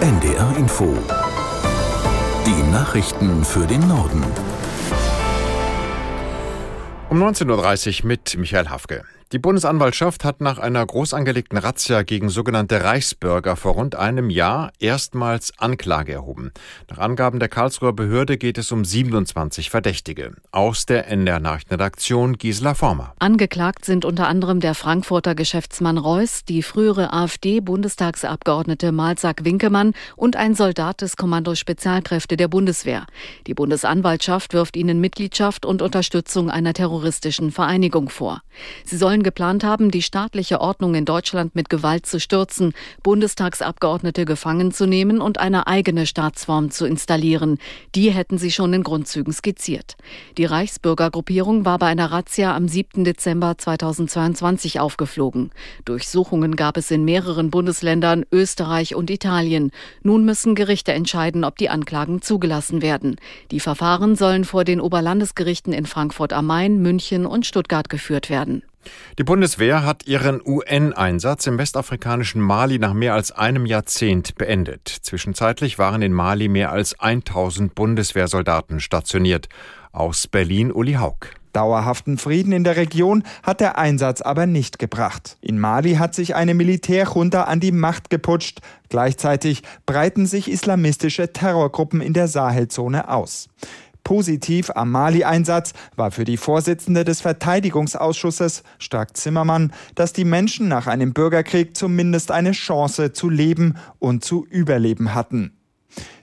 NDR Info. Die Nachrichten für den Norden. Um 19.30 Uhr mit Michael Hafke. Die Bundesanwaltschaft hat nach einer groß angelegten Razzia gegen sogenannte Reichsbürger vor rund einem Jahr erstmals Anklage erhoben. Nach Angaben der Karlsruher Behörde geht es um 27 Verdächtige. Aus der NDR Nachrichtenredaktion Gisela Former. Angeklagt sind unter anderem der Frankfurter Geschäftsmann Reuss, die frühere AfD-Bundestagsabgeordnete Malsack Winkemann und ein Soldat des Kommando Spezialkräfte der Bundeswehr. Die Bundesanwaltschaft wirft ihnen Mitgliedschaft und Unterstützung einer terroristischen Vereinigung vor. Sie sollen sollen geplant haben, die staatliche Ordnung in Deutschland mit Gewalt zu stürzen, Bundestagsabgeordnete gefangen zu nehmen und eine eigene Staatsform zu installieren. Die hätten sie schon in Grundzügen skizziert. Die Reichsbürgergruppierung war bei einer Razzia am 7. Dezember 2022 aufgeflogen. Durchsuchungen gab es in mehreren Bundesländern, Österreich und Italien. Nun müssen Gerichte entscheiden, ob die Anklagen zugelassen werden. Die Verfahren sollen vor den Oberlandesgerichten in Frankfurt am Main, München und Stuttgart geführt werden. Die Bundeswehr hat ihren UN-Einsatz im westafrikanischen Mali nach mehr als einem Jahrzehnt beendet. Zwischenzeitlich waren in Mali mehr als 1000 Bundeswehrsoldaten stationiert. Aus Berlin Uli Haug. Dauerhaften Frieden in der Region hat der Einsatz aber nicht gebracht. In Mali hat sich eine Militärjunta an die Macht geputscht. Gleichzeitig breiten sich islamistische Terrorgruppen in der Sahelzone aus. Positiv am Mali-Einsatz war für die Vorsitzende des Verteidigungsausschusses, Stark Zimmermann, dass die Menschen nach einem Bürgerkrieg zumindest eine Chance zu leben und zu überleben hatten.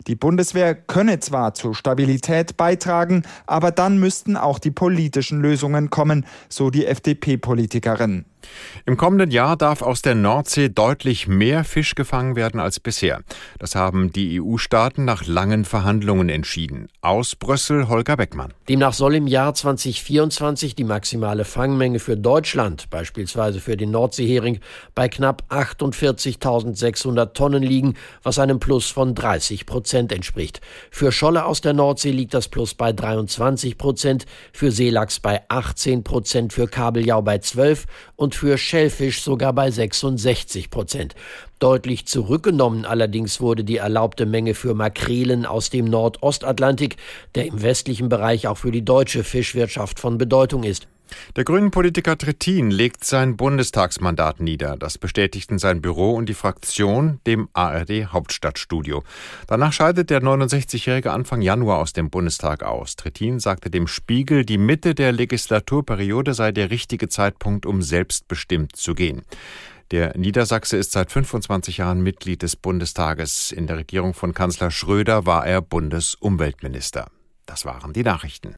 Die Bundeswehr könne zwar zur Stabilität beitragen, aber dann müssten auch die politischen Lösungen kommen, so die FDP-Politikerin. Im kommenden Jahr darf aus der Nordsee deutlich mehr Fisch gefangen werden als bisher. Das haben die EU-Staaten nach langen Verhandlungen entschieden. Aus Brüssel Holger Beckmann. Demnach soll im Jahr 2024 die maximale Fangmenge für Deutschland, beispielsweise für den Nordseehering, bei knapp 48.600 Tonnen liegen, was einem Plus von 30 Prozent entspricht. Für Scholle aus der Nordsee liegt das Plus bei 23 Prozent, für Seelachs bei 18 Prozent, für Kabeljau bei 12 und für Schellfisch sogar bei 66 Prozent. Deutlich zurückgenommen allerdings wurde die erlaubte Menge für Makrelen aus dem Nordostatlantik, der im westlichen Bereich auch für die deutsche Fischwirtschaft von Bedeutung ist. Der Grünen-Politiker Trittin legt sein Bundestagsmandat nieder. Das bestätigten sein Büro und die Fraktion dem ARD Hauptstadtstudio. Danach scheidet der 69-Jährige Anfang Januar aus dem Bundestag aus. Trittin sagte dem Spiegel, die Mitte der Legislaturperiode sei der richtige Zeitpunkt, um selbstbestimmt zu gehen. Der Niedersachse ist seit 25 Jahren Mitglied des Bundestages. In der Regierung von Kanzler Schröder war er Bundesumweltminister. Das waren die Nachrichten.